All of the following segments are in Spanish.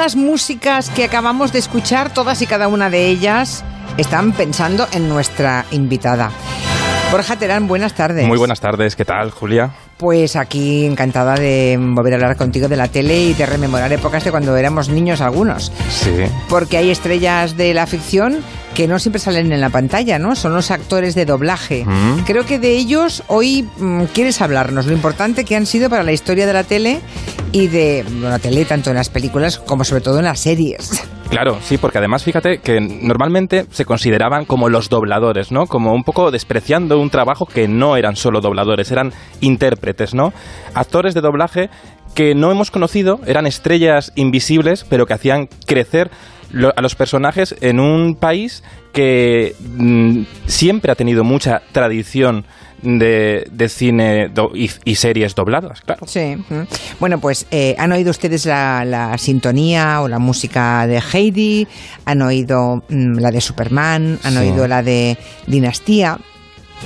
las músicas que acabamos de escuchar, todas y cada una de ellas, están pensando en nuestra invitada. Borja Terán, buenas tardes. Muy buenas tardes, ¿qué tal, Julia? Pues aquí encantada de volver a hablar contigo de la tele y de rememorar épocas de cuando éramos niños algunos. Sí. Porque hay estrellas de la ficción que no siempre salen en la pantalla, ¿no? Son los actores de doblaje. Mm. Creo que de ellos hoy mm, quieres hablarnos, lo importante que han sido para la historia de la tele y de tele tanto en las películas como sobre todo en las series. Claro, sí, porque además fíjate que normalmente se consideraban como los dobladores, ¿no? Como un poco despreciando un trabajo que no eran solo dobladores, eran intérpretes, ¿no? Actores de doblaje que no hemos conocido, eran estrellas invisibles, pero que hacían crecer a los personajes en un país que mm, siempre ha tenido mucha tradición de, de cine y, y series dobladas, claro. Sí. Bueno, pues eh, han oído ustedes la, la sintonía o la música de Heidi, han oído mm, la de Superman, han Sí. oído la de Dinastía,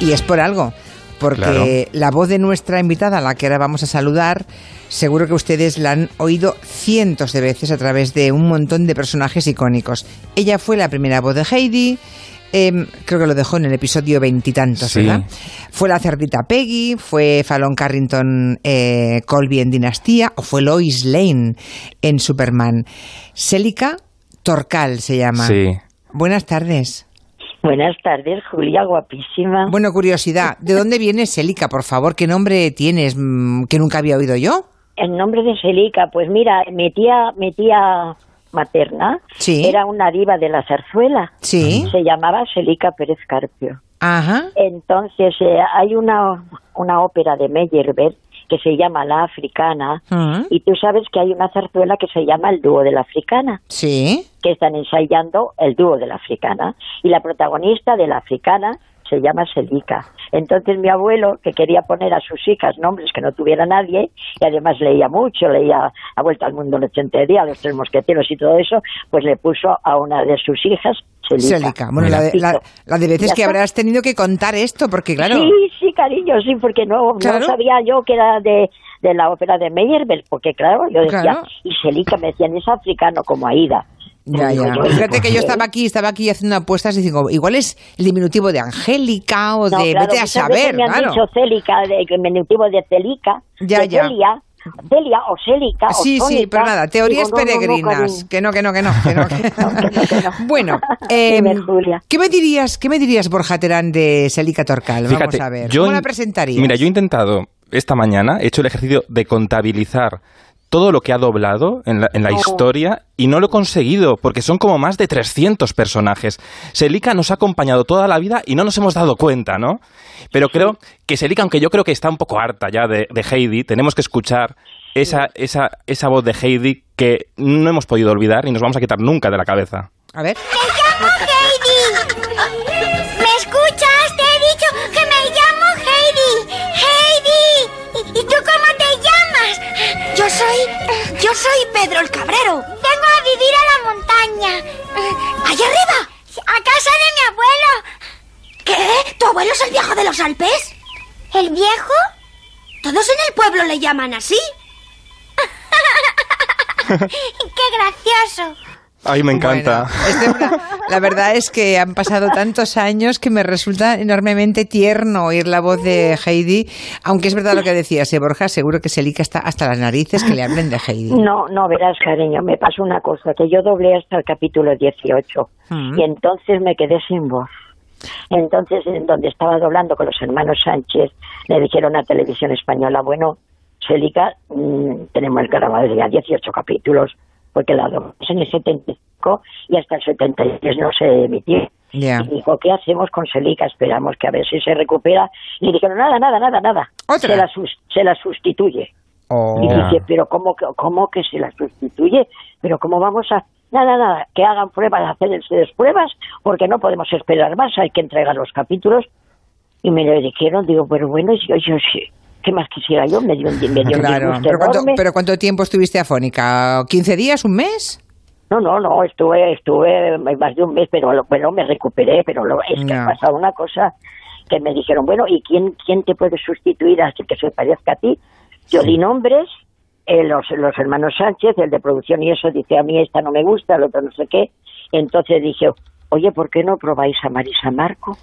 y es por algo. Porque la voz de nuestra invitada, a la que ahora vamos a saludar, seguro que ustedes la han oído cientos de veces a través de un montón de personajes icónicos. Ella fue la primera voz de Heidi, em, creo que lo dejó en el episodio veintitantos, Sí. ¿verdad? Fue la cerdita Peggy, fue Fallon Carrington eh, Colby en Dinastía, o fue Lois Lane en Superman. Célica Torcal se llama. Sí. Buenas tardes. Buenas tardes, Julia, guapísima. Bueno, curiosidad, ¿de dónde viene Célica, por favor? ¿Qué nombre tienes mm, que nunca había oído yo? El nombre de Selica, pues mira, mi tía, mi tía materna Sí. era una diva de la zarzuela. Sí. Se llamaba Selica Pérez Carpio. Ajá. Entonces, eh, hay una, una ópera de Meyerbeer que se llama La Africana, Mm. y tú sabes que hay una zarzuela que se llama El Dúo de la Africana, Sí. que están ensayando el dúo de la Africana, y la protagonista de la Africana se llama Selica. Entonces mi abuelo, que quería poner a sus hijas nombres que no tuviera nadie, y además leía mucho, leía A Vuelta al Mundo en 80 días, Los Tres Mosqueteros y todo eso, pues le puso a una de sus hijas Selica. Célica. Bueno, la de, la- la de veces que habrás tenido que contar esto, porque claro. Sí, sí, cariño, sí, porque no, Claro. no sabía yo que era de, de la ópera de Meyerbeer, porque claro, yo decía, Claro. y Selica me decían, es africano como Aida. Ya, ya. Fíjate que yo estaba aquí, estaba aquí haciendo apuestas y digo, igual es el diminutivo de Angélica o No, de claro, vete a saber, me han claro. dicho Célica, de que diminutivo de Celica, Ya, de ya. Celia, Celia o Célica o Sí, sí, Sónica. pero nada, teorías Digo, no, no, no, peregrinas. no, que no, que no. Que no, que- No, que bueno, eh. ¿qué me dirías, qué me dirías, Borja Terán, de Célica Torcal? Fíjate, Vamos a ver. yo ¿Cómo la presentarías? Mira, yo he intentado esta mañana, he hecho el ejercicio de contabilizar todo lo que ha doblado en la, en la historia y no lo he conseguido porque son como más de 300 personajes. Selica nos ha acompañado toda la vida y no nos hemos dado cuenta, ¿no? Pero creo que Selica, aunque yo creo que está un poco harta ya de, de Heidi, tenemos que escuchar esa, esa, esa voz de Heidi que no hemos podido olvidar y nos vamos a quitar nunca de la cabeza. A ver. Soy... Yo soy Pedro el Cabrero. Vengo a vivir a la montaña. ¿Allá arriba? A casa de mi abuelo. ¿Qué? ¿Tu abuelo es el viejo de los Alpes? ¿El viejo? Todos en el pueblo le llaman así. ¡Qué gracioso! Ay, me encanta. Bueno, una- la verdad es que han pasado tantos años que me resulta enormemente tierno oír la voz de Heidi, aunque es verdad lo que decías, ¿eh, Borja, seguro que Celica está hasta las narices que le hablen de Heidi. No, no, verás, cariño, me pasó una cosa, que yo doblé hasta el capítulo 18 Mm. y entonces me quedé sin voz. Entonces, en donde estaba doblando con los hermanos Sánchez, le dijeron a Televisión Española, bueno, Célica, mm, tenemos el carnaval ya 18 capítulos, porque la doblamos en el 75 y hasta el 73 no se emitió. Y dijo, ¿qué hacemos con Celica? Esperamos que a ver si se recupera. Y dijeron, nada, nada, nada, nada. ¿Otra? Se la, se la sustituye. Oh. Y dice, pero ¿cómo, que- ¿cómo que se la sustituye? ¿Pero cómo vamos a...? Nada, nada, que hagan pruebas, hacerse pruebas, porque no podemos esperar más, hay que entregar los capítulos. Y me lo dijeron, digo, pero bueno, yo, yo sí, ¿qué más quisiera yo? Me dio un, me dio un Claro, disgusto pero ¿cuánto, pero ¿cuánto tiempo estuviste afónica? ¿15 días? ¿Un mes? No, no, no, estuve, estuve más de un mes, pero lo- bueno, me recuperé, pero lo, es que ha pasado una cosa que me dijeron, bueno, ¿y quién, quién te puede sustituir así que se parezca a ti? Yo di nombres eh, los, los hermanos Sánchez, el de producción y eso, dice, a mí esta no me gusta, el otro no sé qué. Entonces dije, oye, ¿por qué no probáis a Marisa Marco?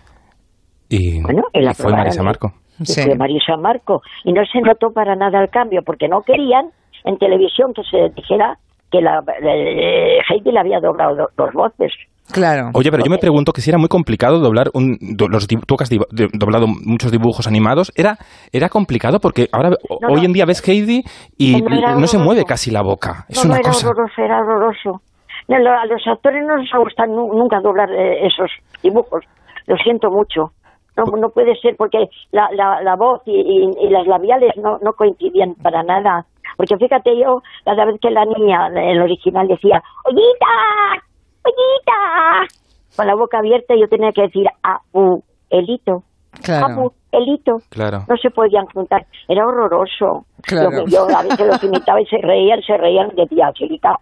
Y, bueno, y, la fue Marisa Marco. Sí. Fue Marisa Marco. Y no se notó para nada el cambio, porque no querían en televisión que se dijera que la, eh, Heidi le había doblado dos voces. Claro. Oye, pero yo me pregunto que si era muy complicado doblar un, los, tú que has doblado muchos dibujos animados, ¿era, era complicado? Porque ahora, hoy en día ves Heidi y no, se mueve casi la boca. Es una era cosa... horroroso, era horroroso. a los actores no les gusta nunca doblar eh, esos dibujos. Lo siento mucho. No, no puede ser porque la, la, la voz y, y, las labiales no, no coincidían para nada. Porque fíjate yo, cada vez que la niña, el original, decía, ¡Ollita! ¡Ollita! Con la boca abierta yo tenía que decir, ¡Abu! Elito. Claro. Elito. Claro. No se podían juntar. Era horroroso. Claro. Yo, a veces los imitaba y se reían, se reían, decía, Angelita,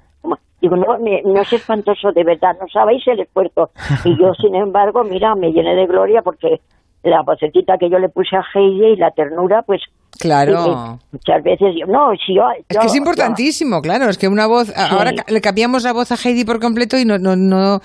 Digo, no, no es espantoso, de verdad, no sabéis el esfuerzo. Y yo, sin embargo, mira, me llené de gloria porque la vocecita que yo le puse a Heidi y la ternura, pues... Claro. muchas veces yo, no, si yo... Es que es importantísimo, claro, es que una voz... Ahora le cambiamos la voz a Heidi por completo y no... no, no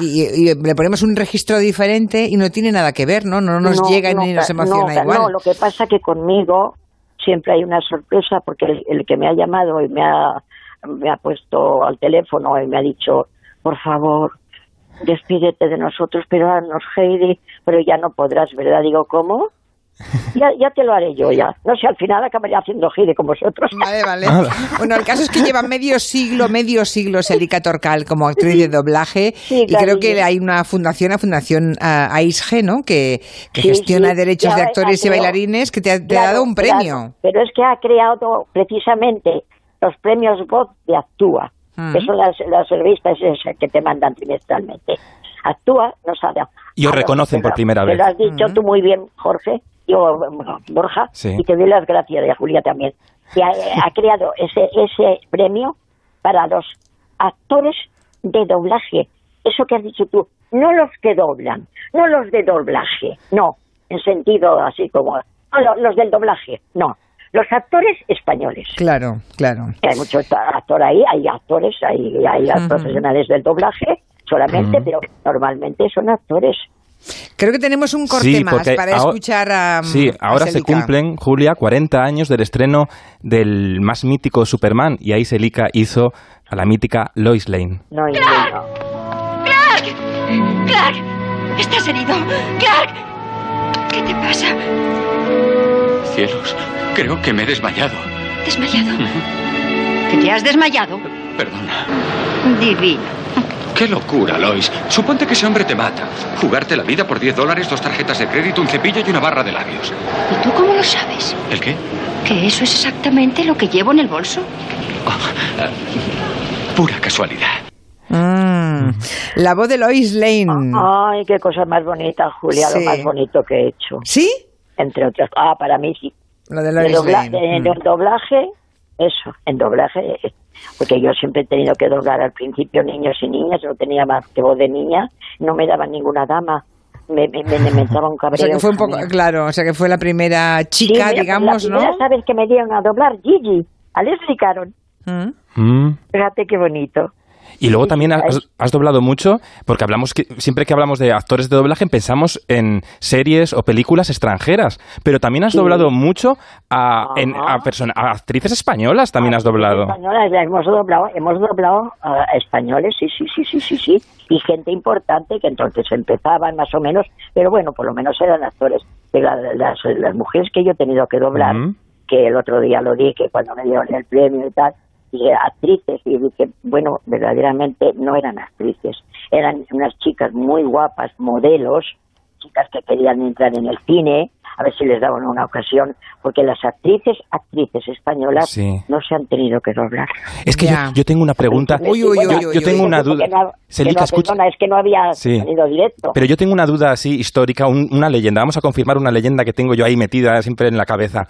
y, le ponemos un registro diferente y no tiene nada que ver, ¿no? No nos llega ni nos emociona igual. No, lo que pasa que conmigo siempre hay una sorpresa porque el que me ha llamado y me ha me ha puesto al teléfono y me ha dicho, por favor, despídete de nosotros, pero haznos Heidi, pero ya no podrás, ¿verdad? Digo, ¿cómo? Ya, ya te lo haré yo, ya. No sé, al final acabaré haciendo Heidi con vosotros. Vale, vale. Bueno, el caso es que lleva medio siglo, medio siglo Selika Torcal como actriz de doblaje y creo que hay una fundación, la Fundación uh, AISG, ¿no? Que, gestiona derechos de actores y bailarines que te ha, dado un premio. Pero es que ha creado precisamente los premios Voz de Actúa, que son las, las revistas que te mandan trimestralmente. Actúa ha dado. Y os reconocen por primera vez. Te lo has dicho tú muy bien, Jorge, yo, Borja, y te doy las gracias, y a Julia también, que ha, creado ese, ese premio para los actores de doblaje. Eso que has dicho tú, no los que doblan, no los de doblaje, no, en sentido así como, no, los del doblaje, no, los actores españoles. Claro, claro. Hay muchos actores ahí, hay actores, hay, hay profesionales del doblaje solamente, pero normalmente son actores. Creo que tenemos un corte más para escuchar a. Sí, ahora se cumplen, Julia, 40 años del estreno del más mítico Superman, y ahí Selika hizo a la mítica Lois Lane. No, ¡Clark! ¡Clark! ¡Clark! ¿Estás herido? ¡Clark! ¿Qué te pasa? Cielos, Creo que me he desmayado. ¿Desmayado? ¿Que te has desmayado? Perdona. Divino. ¡Qué locura, Lois! Suponte que ese hombre te mata. Jugarte la vida por 10 dólares, dos tarjetas de crédito, un cepillo y una barra de labios. ¿Y tú cómo lo sabes? ¿El qué? Que eso es exactamente lo que llevo en el bolso. Oh, pura casualidad. Mm. la voz de Lois Lane. Ay, qué cosa más bonita, Julia, lo más bonito que he hecho. ¿Sí? Entre otras. Ah, para mí sí. De doblaje, En mm. doblaje, eso, en doblaje, porque yo siempre he tenido que doblar al principio niños y niñas, no tenía más que voz de niña, no me daban ninguna dama. Me, me, me, me un cabreo. o sea que fue un poco, claro, o sea que fue la primera chica, digamos, la ¿no? sabes que me dieron a doblar Gigi, a Leslie Caron. Mm. Fíjate qué bonito. Y luego también has, doblado mucho, porque hablamos que, siempre que hablamos de actores de doblaje pensamos en series o películas extranjeras, pero también has doblado mucho a, en, a, a, actrices españolas, también has doblado. Españolas, hemos doblado, hemos doblado a españoles, sí, sí, sí, sí, sí, sí, y gente importante que entonces empezaban más o menos, pero bueno, por lo menos eran actores. Las, las, mujeres que yo he tenido que doblar, que el otro día lo dije cuando me dieron el premio y tal, y actrices y dije, bueno, verdaderamente no eran actrices, eran unas chicas muy guapas, modelos, chicas que querían entrar en el cine, a ver si les daban una ocasión, porque las actrices, actrices españolas no se han tenido que doblar. Es que yo, tengo una pregunta. yo, tengo una duda. escucha. es que no había sonido directo. Pero yo tengo una duda así histórica, una leyenda. Vamos a confirmar una leyenda que tengo yo ahí metida siempre en la cabeza.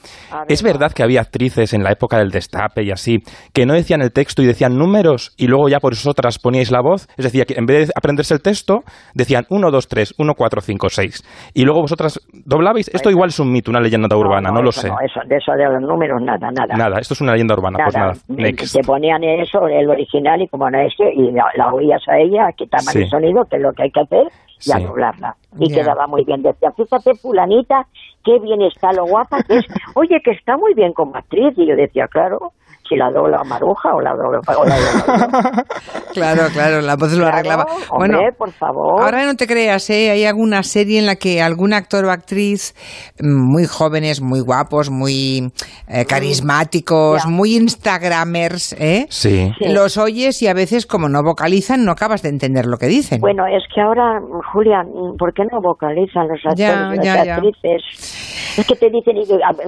¿Es verdad que había actrices en la época del destape y así que no decían el texto y decían números y luego ya por vosotras poníais la voz? Es decir, que en vez de aprenderse el texto, decían 1, 2, 3, 1, 4, 5, 6. Y luego vosotras doblabais. Esto igual es un mito, una leyenda urbana, no, lo sé. No, eso, de eso de los números, nada, nada. Nada, esto es una leyenda urbana, pues nada. Te ponían eso, el original, y como no es y la, oías a ella, quitaban el sonido, que es lo que hay que hacer, y a doblarla. Y quedaba muy bien. Decía, fíjate, fulanita, qué bien está lo guapa que es. Oye, que está muy bien como actriz. Y yo decía, claro, si la dobla Maruja o la dobla... claro, claro, la voz lo arreglaba. bueno, por favor. Ahora no te creas, ¿eh? hay alguna serie en la que algún actor o actriz mm, muy jóvenes, muy guapos, muy eh, carismáticos, muy instagramers, ¿eh? Sí. Los oyes y a veces como no vocalizan no acabas de entender lo que dicen. Bueno, es que ahora, Julia, ¿por qué no vocalizan los actores y las actrices? Es que te dicen,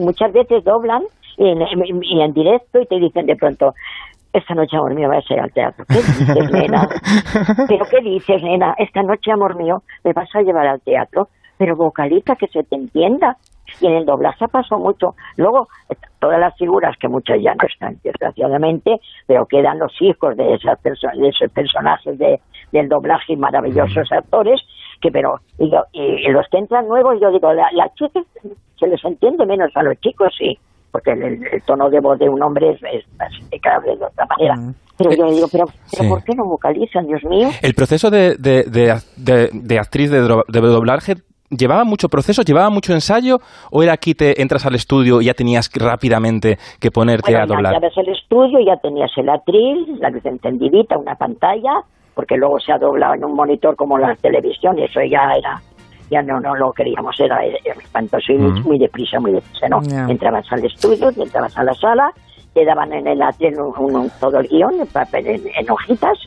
muchas veces doblan y en, directo y te dicen de pronto, esta noche, amor mío, vas a ir al teatro. ¿Qué dices, nena? ¿Pero qué dices, nena? Esta noche, amor mío, me vas a llevar al teatro. Pero vocaliza, que se te entienda. Y en el doblaje pasó mucho. Luego, todas las figuras, que muchas ya no están, desgraciadamente, pero quedan los hijos de, esas de esos personajes de, del doblaje y maravillosos actores, que pero, y, los que entran nuevos, yo digo, las la chicas se les entiende menos a los chicos, sí porque el, tono de voz de un hombre es, es de otra manera. Pero yo digo, pero, ¿por qué no vocalizan, Dios mío? El proceso de, de, de, actriz de, doblaje ¿Llevaba mucho proceso, llevaba mucho ensayo o era aquí te entras al estudio y ya tenías rápidamente que ponerte a doblar? Ya, ves el estudio, ya tenías el actriz, la luz encendidita, una pantalla, porque luego se ha doblado en un monitor como la televisión y eso ya era ya no, no lo queríamos, era, espantoso y muy deprisa, muy deprisa, ¿no? Entrabas al estudio, entrabas a la sala, te daban en el atril un, todo el guion en, papel, en, hojitas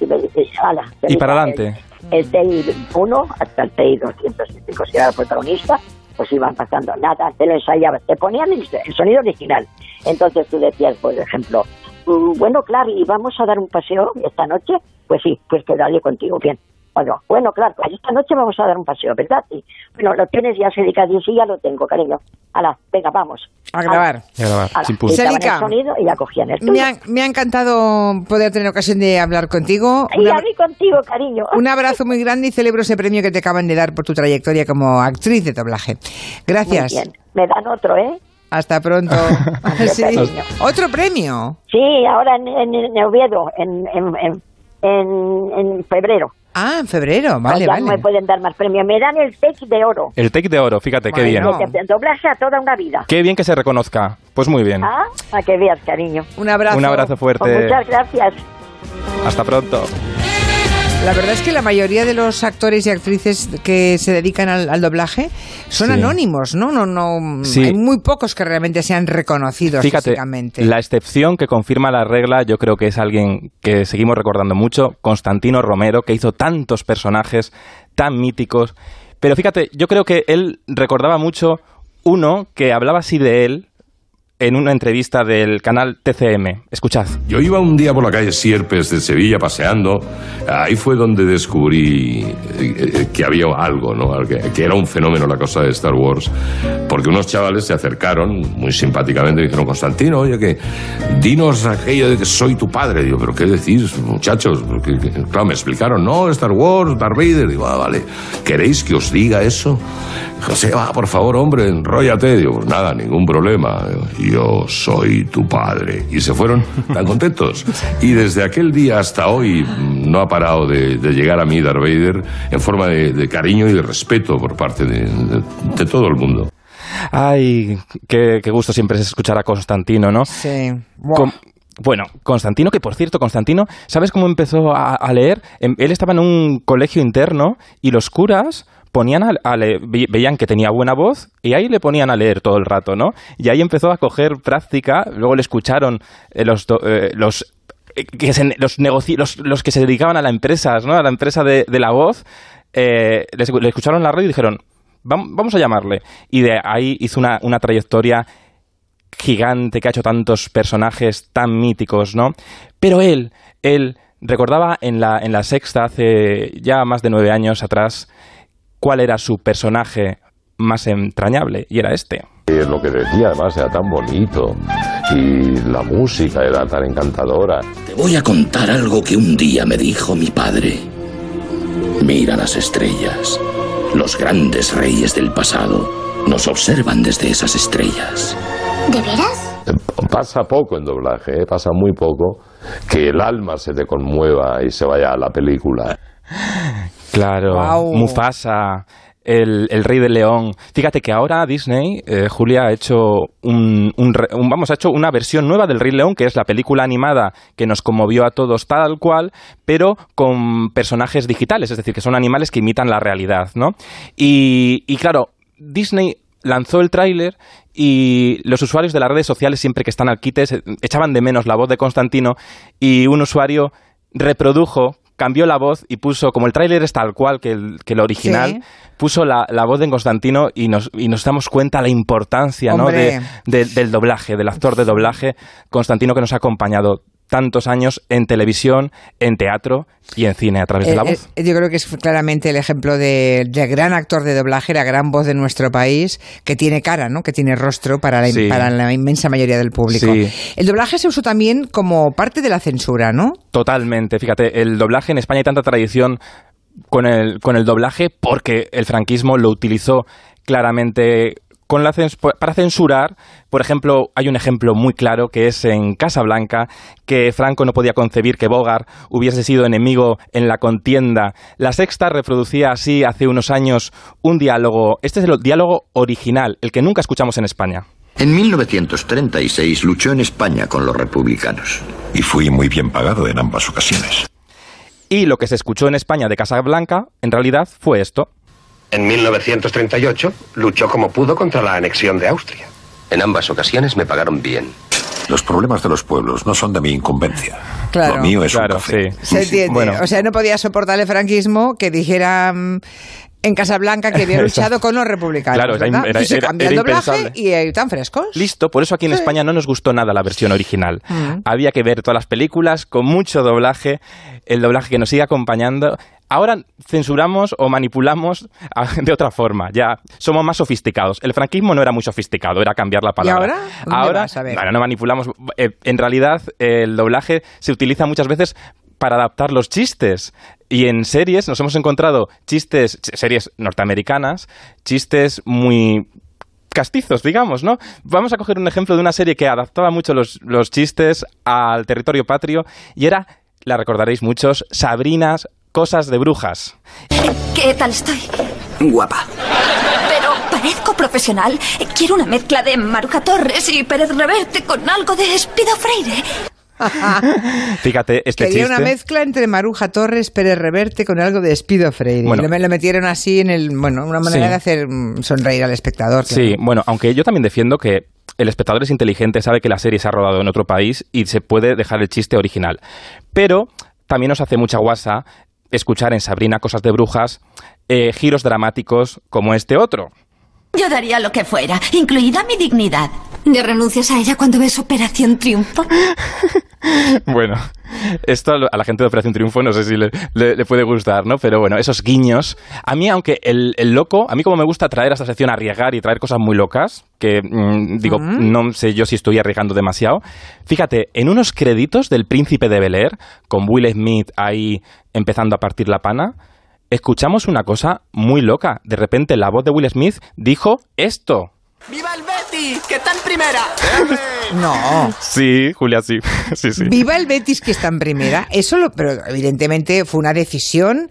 y me dices, ala. Y para adelante. El, TI 1 hasta el TI 205, si era el protagonista, pues iban pasando nada, te lo ensayabas, te ponían el, sonido original. Entonces tú decías, por ejemplo, mm, bueno, claro, y vamos a dar un paseo esta noche, pues sí, pues quedaría contigo, bien. Bueno, bueno, claro, pues esta noche vamos a dar un paseo, ¿verdad? Y, bueno, lo tienes ya, Celica, y sí, ya lo tengo, cariño. Hala, venga, vamos. A grabar. A grabar, sin el sonido y ya cogían el me ha, me ha, encantado poder tener ocasión de hablar contigo. Y a mí contigo, cariño. Un abrazo muy grande y celebro ese premio que te acaban de dar por tu trayectoria como actriz de doblaje. Gracias. Muy bien. Me dan otro, ¿eh? Hasta pronto. sí. ¿Otro premio? Sí, ahora en, en, Oviedo, en, en, en febrero. Ah, en febrero, vale, ya no me pueden dar más premios. Me dan el TEC de oro. El TEC de oro, fíjate, qué bien. Que doblarse a toda una vida. Qué bien que se reconozca. Pues muy bien. Ah, a que veas, cariño. Un abrazo. Un abrazo fuerte. Pues muchas gracias. Hasta pronto. La verdad es que la mayoría de los actores y actrices que se dedican al, doblaje son anónimos, ¿no? No, no. Hay muy pocos que realmente sean reconocidos Fíjate, físicamente. La excepción que confirma la regla, yo creo que es alguien que seguimos recordando mucho, Constantino Romero, que hizo tantos personajes tan míticos. Pero fíjate, yo creo que él recordaba mucho uno que hablaba así de él, en una entrevista del canal TCM. Escuchad. Yo iba un día por la calle Sierpes de Sevilla paseando. Ahí fue donde descubrí eh, eh, que había algo, ¿no? Que, era un fenómeno la cosa de Star Wars. Porque unos chavales se acercaron muy simpáticamente y dijeron, Constantino, oye, que dinos aquello de que soy tu padre. Digo, ¿pero qué decís, muchachos? claro, me explicaron, no, Star Wars, Darth Vader. Digo, ah, vale. ¿Queréis que os diga eso? José, va, por favor, hombre, enróllate. Digo, pues nada, ningún problema. Yo soy tu padre. Y se fueron tan contentos. Y desde aquel día hasta hoy no ha parado de, llegar a mí Darth Vader en forma de, cariño y de respeto por parte de, todo el mundo. Ay, qué, gusto siempre es escuchar a Constantino, ¿no? Sí. bueno, Constantino, que por cierto, Constantino, ¿sabes cómo empezó a, a leer? Em, él estaba en un colegio interno y los curas ponían a, veían que tenía buena voz y ahí le ponían a leer todo el rato, ¿no? Y ahí empezó a coger práctica, luego le escucharon eh, los, eh, los eh, que los, los, los, que se dedicaban a la empresa, ¿no? A la empresa de, la voz, le escucharon la radio y dijeron, vamos a llamarle. Y de ahí hizo una, una trayectoria gigante que ha hecho tantos personajes tan míticos, ¿no? Pero él, él recordaba en la, en la sexta, hace ya más de nueve años atrás, cuál era su personaje más entrañable, y era este. Lo que decía además era tan bonito y la música era tan encantadora. Te voy a contar algo que un día me dijo mi padre. Mira las estrellas, los grandes reyes del pasado Nos observan desde esas estrellas. ¿De veras? Pasa poco en doblaje, ¿eh? pasa muy poco que el alma se te conmueva y se vaya a la película. Claro. Mufasa, el, el Rey del León. Fíjate que ahora Disney, eh, Julia, ha hecho un, un un- vamos, ha hecho una versión nueva del Rey León, que es la película animada que nos conmovió a todos tal cual, pero con personajes digitales, es decir, que son animales que imitan la realidad, ¿no? Y, y claro, Disney lanzó el tráiler y los usuarios de las redes sociales, siempre que están al quite, echaban de menos la voz de Constantino y un usuario reprodujo, cambió la voz y puso, como el tráiler es tal cual que el, que el original, Sí. puso la, la voz de Constantino y nos, y nos damos cuenta la importancia ¿no? De- del doblaje, del actor de doblaje, Constantino que nos ha acompañado tantos años en televisión, en teatro y en cine a través de la Eh, voz. eh, yo creo que es claramente el ejemplo de, de gran actor de doblaje, la gran voz de nuestro país, que tiene cara, ¿no? que tiene rostro para la, Sí. para la inmensa mayoría del público. Sí. El doblaje se usó también como parte de la censura, ¿no? Totalmente. Fíjate, el doblaje en España hay tanta tradición con el, con el doblaje porque el franquismo lo utilizó claramente con la cens- para censurar. Por ejemplo, hay un ejemplo muy claro que es en Casablanca, que Franco no podía concebir que Bogart hubiese sido enemigo en la contienda. La Sexta reproducía así hace unos años un diálogo. Este es el diálogo original, el que nunca escuchamos en España. En 1936 luchó en España con los republicanos. Y fui muy bien pagado en ambas ocasiones. Y lo que se escuchó en España de Casablanca, en realidad, fue esto. En 1938 luchó como pudo contra la anexión de Austria. En ambas ocasiones me pagaron bien. Los problemas de los pueblos no son de mi incumbencia. Claro. Lo mío es Claro, un café. sí. Se entiende. Bueno. O sea, no podía soportar el franquismo que dijera en Casablanca que había luchado con los republicanos. Claro, era ¿verdad? era- era- cambia era el doblaje impensable. y eh, tan frescos. Listo, por eso aquí en España no nos gustó nada la versión original. Mm. Había que ver todas las películas con mucho doblaje, el doblaje que nos sigue acompañando. Ahora censuramos o manipulamos de otra forma, ya somos más sofisticados. El franquismo no era muy sofisticado, era cambiar la palabra. ahora? ¿Dónde Ahora, vas? A ver. bueno, no manipulamos. Eh, en realidad, eh, el doblaje se utiliza muchas veces para adaptar los chistes. Y en series nos hemos encontrado chistes, ch- series norteamericanas, chistes muy castizos, digamos, ¿no? Vamos a coger un ejemplo de una serie que adaptaba mucho los, los chistes al territorio patrio y era, la recordaréis muchos, Sabrinas, Cosas de Brujas. ¿Qué tal estoy? Guapa. Pero parezco profesional. Quiero una mezcla de Maruja Torres y Pérez Reverte con algo de Espido Freire. Fíjate, este Quería chiste... una mezcla entre Maruja Torres, Pérez Reverte con algo de Espido Freire. Bueno. y lo, lo metieron así en el. Bueno, una manera Sí. de hacer mm, sonreír al espectador. claro. Sí, bueno, aunque yo también defiendo que el espectador es inteligente, sabe que la serie se ha rodado en otro país y se puede dejar el chiste original. Pero también nos hace mucha guasa escuchar en Sabrina Cosas de Brujas eh, giros dramáticos como este otro. Yo daría lo que fuera, incluida mi dignidad. ¿Ya renuncias a ella cuando ves Operación Triunfo? Bueno, esto a la gente de Operación Triunfo no sé si le, le- le puede gustar, ¿no? Pero bueno, esos guiños. A mí, aunque el, el loco, a mí como me gusta traer a esta sección a arriesgar y traer cosas muy locas, que mm, digo, no sé yo si estoy arriesgando demasiado. Fíjate, en unos créditos del Príncipe de Bel Air, con Will Smith ahí empezando a partir la pana, escuchamos una cosa muy loca. De repente la voz de Will Smith dijo esto. ¡Viva el ¡Que está en primera! No. Sí, Julia, sí. sí, sí. Viva el Betis que está en primera. Eso lo, pero evidentemente fue una decisión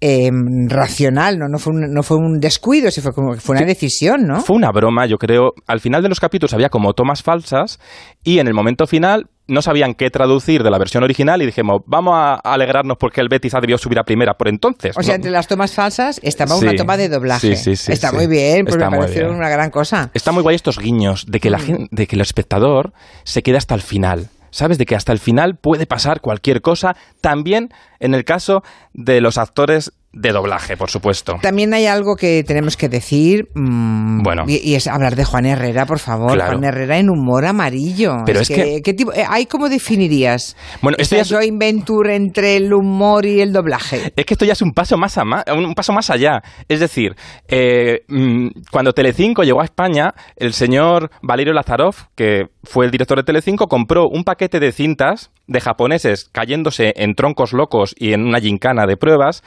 eh, racional, ¿no? No fue, un, no fue un descuido, sí fue, como, fue una decisión, ¿no? Fue una broma, yo creo. Al final de los capítulos había como tomas falsas y en el momento final no sabían qué traducir de la versión original y dijimos, vamos a alegrarnos porque el Betis ha debido subir a primera por entonces. O sea, ¿no? entre las tomas falsas estaba Sí. una toma de doblaje. Sí, sí, sí, Está muy bien, pues Está me pareció bien. una gran cosa. Está muy guay estos guiños de que, la Mm. gen- de que el espectador se quede hasta el final. ¿Sabes? De que hasta el final puede pasar cualquier cosa. También en el caso de los actores de doblaje, por supuesto. También hay algo que tenemos que decir. mm, Bueno. Y, y es hablar de Juan Herrera, por favor. Claro. Juan Herrera en humor amarillo. Pero es que- ¿qué tipo, eh, ¿Hay cómo definirías Bueno, esto ya es- joint venture entre el humor y el doblaje? Es que esto ya es un paso más, a ma- un paso más allá. Es decir, eh, mm, cuando Telecinco llegó a España, el señor Valerio Lazarov, que fue el director de Telecinco, compró un paquete de cintas de japoneses cayéndose en troncos locos y en una gincana de pruebas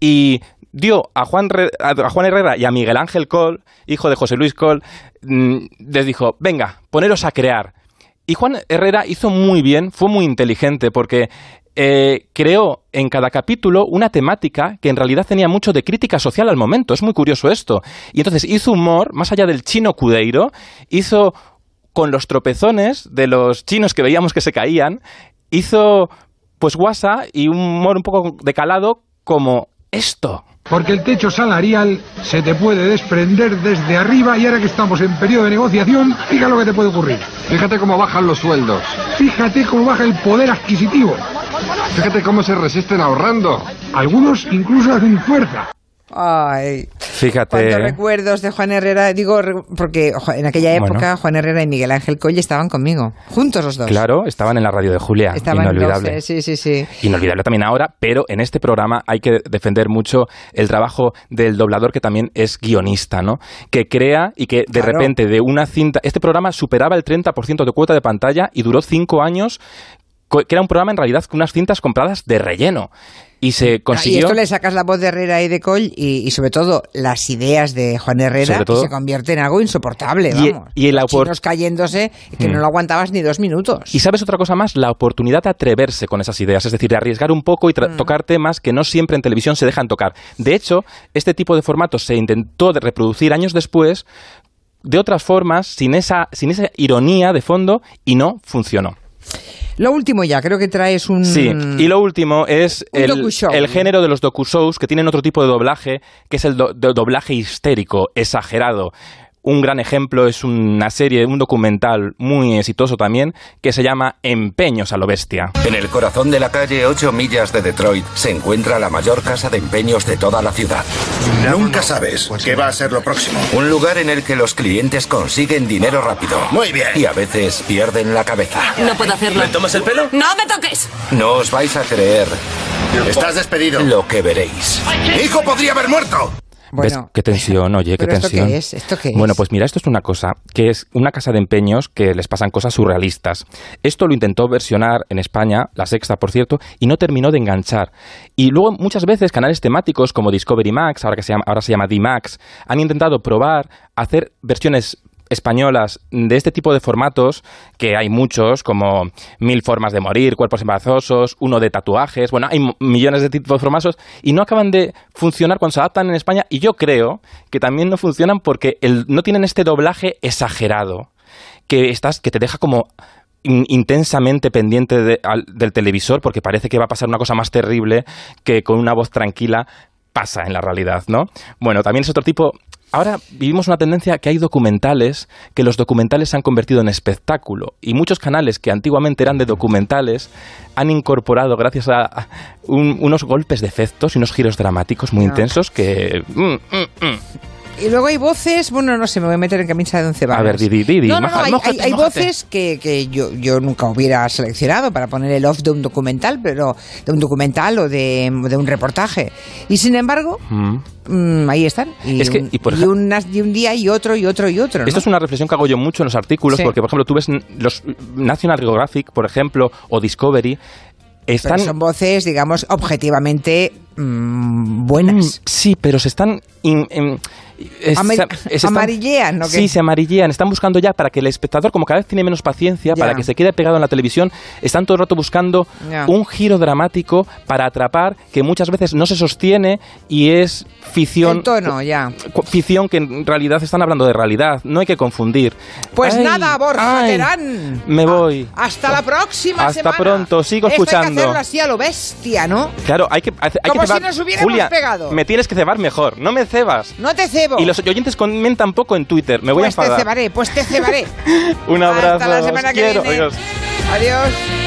y dio a Juan, a Juan Herrera y a Miguel Ángel Col, hijo de José Luis Col, mm, les dijo, venga, poneros a crear. Y Juan Herrera hizo muy bien, fue muy inteligente, porque eh, creó en cada capítulo una temática que en realidad tenía mucho de crítica social al momento. Es muy curioso esto. Y entonces hizo humor, más allá del chino cudeiro, hizo con los tropezones de los chinos que veíamos que se caían, hizo pues guasa y un humor un poco decalado como esto. Porque el techo salarial se te puede desprender desde arriba y ahora que estamos en periodo de negociación, fíjate lo que te puede ocurrir. Fíjate cómo bajan los sueldos. Fíjate cómo baja el poder adquisitivo. Fíjate cómo se resisten ahorrando. Algunos incluso hacen fuerza. Ay, fíjate. Cuántos recuerdos de Juan Herrera, digo, porque en aquella época Juan Herrera y Miguel Ángel Colle estaban conmigo, juntos los dos. Claro, estaban en la radio de Julia, estaban inolvidable. Los, sí, sí, sí. Inolvidable también ahora, pero en este programa hay que defender mucho el trabajo del doblador que también es guionista, ¿no? Que crea y que de repente de una cinta, este programa superaba el 30% de cuota de pantalla y duró cinco años que era un programa en realidad con unas cintas compradas de relleno y se consiguió. Y esto le sacas la voz de Herrera y de Coll y, sobre todo las ideas de Juan Herrera y se convierte en algo insoportable, vamos. Y, Chinos cayéndose que no mm. lo aguantabas ni dos minutos. Y sabes otra cosa más, la oportunidad de atreverse con esas ideas, es decir, de arriesgar un poco y mm. tocar temas que no siempre en televisión se dejan tocar. De hecho, este tipo de formatos se intentó reproducir años después de otras formas, sin esa, sin esa ironía de fondo, y no funcionó. Lo último ya, creo que traes un... Sí, y lo último es el, género de los docu-shows que tienen otro tipo de doblaje, que es el doblaje histérico, exagerado. Un gran ejemplo es una serie, un documental muy exitoso también, que se llama Empeños a lo Bestia. En el corazón de la calle 8 millas de Detroit se encuentra la mayor casa de empeños de toda la ciudad. Nunca sabes qué va a ser lo próximo. Un lugar en el que los clientes consiguen dinero rápido. Muy bien. Y a veces pierden la cabeza. No puedo hacerlo. ¿Me tomas el pelo? ¡No me toques! No os vais a creer. Estás despedido. Lo que veréis. ¡Mi hijo podría haber muerto! Bueno, qué tensión, oye, qué tensión. ¿Esto qué es? bueno, pues mira, esto es una cosa, que es una casa de empeños que les pasan cosas surrealistas. Esto lo intentó versionar en España, la sexta, por cierto, y no terminó de enganchar. Y luego muchas veces canales temáticos como Discovery Max, ahora, que se llama, ahora se llama D-Max, han intentado probar hacer versiones españolas de este tipo de formatos, que hay muchos, como Mil formas de morir, Cuerpos embarazosos, uno de tatuajes, bueno, hay millones de tipos de formatos y no acaban de funcionar cuando se adaptan en España y yo creo que también no funcionan porque no tienen este doblaje exagerado que estás que te deja como intensamente pendiente del televisor porque parece que va a pasar una cosa más terrible que con una voz tranquila pasa en la realidad, ¿no? Bueno, también es otro tipo ahora vivimos una tendencia que hay documentales, que los documentales se han convertido en espectáculo y muchos canales que antiguamente eran de documentales han incorporado, gracias a unos golpes de efectos y unos giros dramáticos muy intensos que... Mm, mm, mm. Y luego hay voces, bueno, no sé, me voy a meter en camisa de once varas. A ver, Didi, Didi, no, no, hay, voces que, que yo, yo, nunca hubiera seleccionado para poner el off de un documental, pero de un documental o de, de un reportaje. Y sin embargo, mm, ahí están. Y, es que, y, por un, y, un, día y otro y otro y otro. Esto es una reflexión que hago yo mucho en los artículos, porque, por ejemplo, tú ves los National Geographic, por ejemplo, o Discovery, están... son voces, digamos, objetivamente mm, buenas. Mm, sí, pero se están amarillean, ¿no? Sí, se amarillean. Están buscando ya para que el espectador, como cada vez tiene menos paciencia, para que se quede pegado en la televisión, están todo el rato buscando un giro dramático para atrapar que muchas veces no se sostiene y es ficción. El tono, ya. Ficción que en realidad están hablando de realidad. No hay que confundir. Pues nada, Borja Terán. Me voy. hasta la próxima Hasta pronto. Sigo escuchando. Hay que hacerlo así a lo bestia, ¿no? Claro, hay que, hay Como que si nos hubiéramos Julia, pegado. Me tienes que cebar mejor. No me cebas. No te cebo. Y los oyentes comentan poco en Twitter. Me voy pues a enfadar. Pues te cebaré, pues te cebaré. Un abrazo. Hasta la semana que quiero. viene. Adiós. Adiós.